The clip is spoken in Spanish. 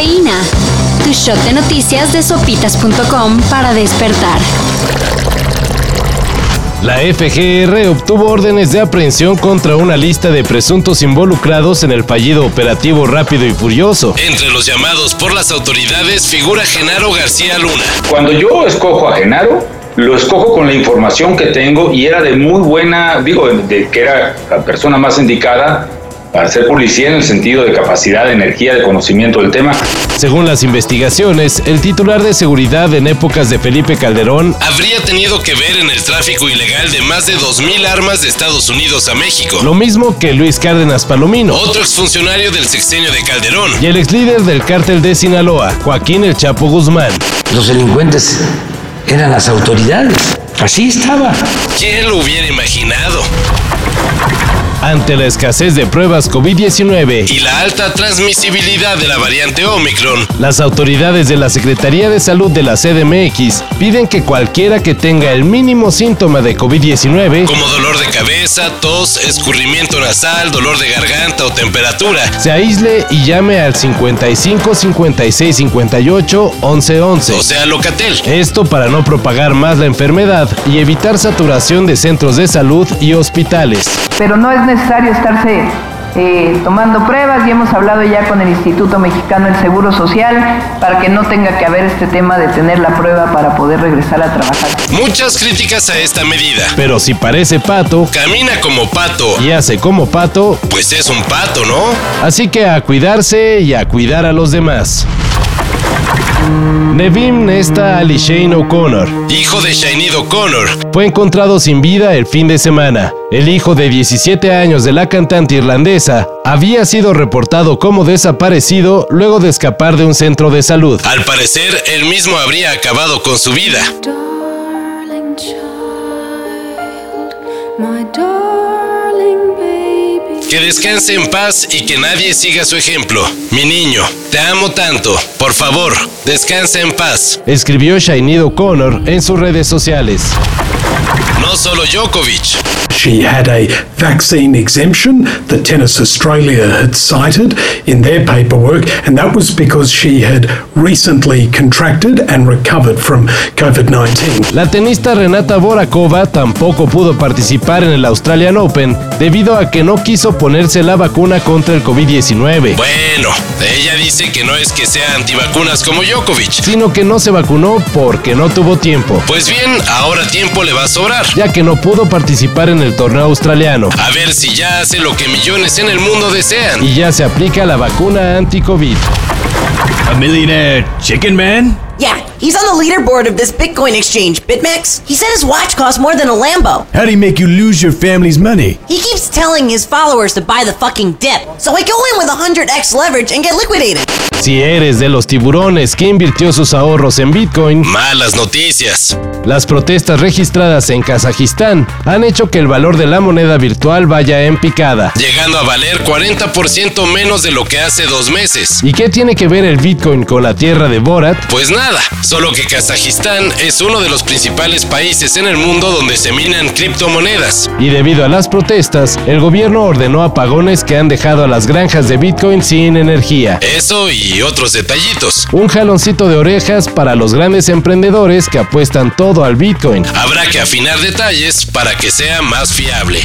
Cafeína. Tu shot de noticias de sopitas.com para despertar. La FGR obtuvo órdenes de aprehensión contra una lista de presuntos involucrados en el fallido operativo Rápido y Furioso. Entre los llamados por las autoridades figura Genaro García Luna. Cuando yo escojo a Genaro, lo escojo con la información que tengo y era de muy buena, digo, de que era la persona más indicada para ser policía en el sentido de capacidad, de energía, de conocimiento del tema. Según las investigaciones, el titular de seguridad en épocas de Felipe Calderón habría tenido que ver en el tráfico ilegal de más de 2.000 armas de Estados Unidos a México. Lo mismo que Luis Cárdenas Palomino, otro exfuncionario del sexenio de Calderón, y el ex líder del cártel de Sinaloa, Joaquín El Chapo Guzmán. Los delincuentes eran las autoridades. Así estaba. ¿Quién lo hubiera imaginado? Ante la escasez de pruebas COVID-19 y la alta transmisibilidad de la variante Omicron, las autoridades de la Secretaría de Salud de la CDMX piden que cualquiera que tenga el mínimo síntoma de COVID-19, como dolor de cabeza, tos, escurrimiento nasal, dolor de garganta o temperatura, se aísle y llame al 55 56 58 11 11. O sea, Locatel. Esto para no propagar más la enfermedad y evitar saturación de centros de salud y hospitales. Pero no es necesario estarse eh, tomando pruebas y hemos hablado ya con el Instituto Mexicano del Seguro Social para que no tenga que haber este tema de tener la prueba para poder regresar a trabajar. Muchas críticas a esta medida. Pero si parece pato, camina como pato y hace como pato, pues es un pato, ¿no? Así que a cuidarse y a cuidar a los demás. Nevim Nesta Ali Shane O'Connor, hijo de Shane O'Connor, fue encontrado sin vida el fin de semana. El hijo de 17 años de la cantante irlandesa había sido reportado como desaparecido luego de escapar de un centro de salud. Al parecer, él mismo habría acabado con su vida. Que descanse en paz y que nadie siga su ejemplo. Mi niño, te amo tanto. Por favor, descansa en paz. Escribió Shainid O'Connor en sus redes sociales. No solo Djokovic. She had a vaccine exemption that Tennis Australia had cited in their paperwork, and that was because she had recently contracted and recovered from COVID 19. La tenista Renata Borakova tampoco pudo participar en el Australian Open debido a que no quiso ponerse la vacuna contra el COVID-19. Bueno, ella dice que no es que sea antivacunas como Djokovic, sino que no se vacunó porque no tuvo tiempo. Pues bien, ahora tiempo le va a sobrar, ya que no pudo participar en el torneo australiano. A ver si ya hace lo que millones en el mundo desean. Y ya se aplica la vacuna anti-COVID. A millionaire chicken man? Yeah, he's on the leaderboard of this Bitcoin exchange, BitMEX. He said his watch costs more than a Lambo. How'd he make you lose your family's money? He keeps telling his followers to buy the fucking dip. So I go in with 100x leverage and get liquidated. Si eres de los tiburones que invirtió sus ahorros en Bitcoin, malas noticias. Las protestas registradas en Kazajistán han hecho que el valor de la moneda virtual vaya en picada, llegando a valer 40% menos de lo que hace dos meses. ¿Y qué tiene que ver el Bitcoin con la tierra de Borat? Pues nada, solo que Kazajistán es uno de los principales países en el mundo donde se minan criptomonedas. Y debido a las protestas, el gobierno ordenó apagones que han dejado a las granjas de Bitcoin sin energía. Eso y otros detallitos. Un jaloncito de orejas para los grandes emprendedores que apuestan todo al Bitcoin. Habrá que afinar detalles para que sea más fiable.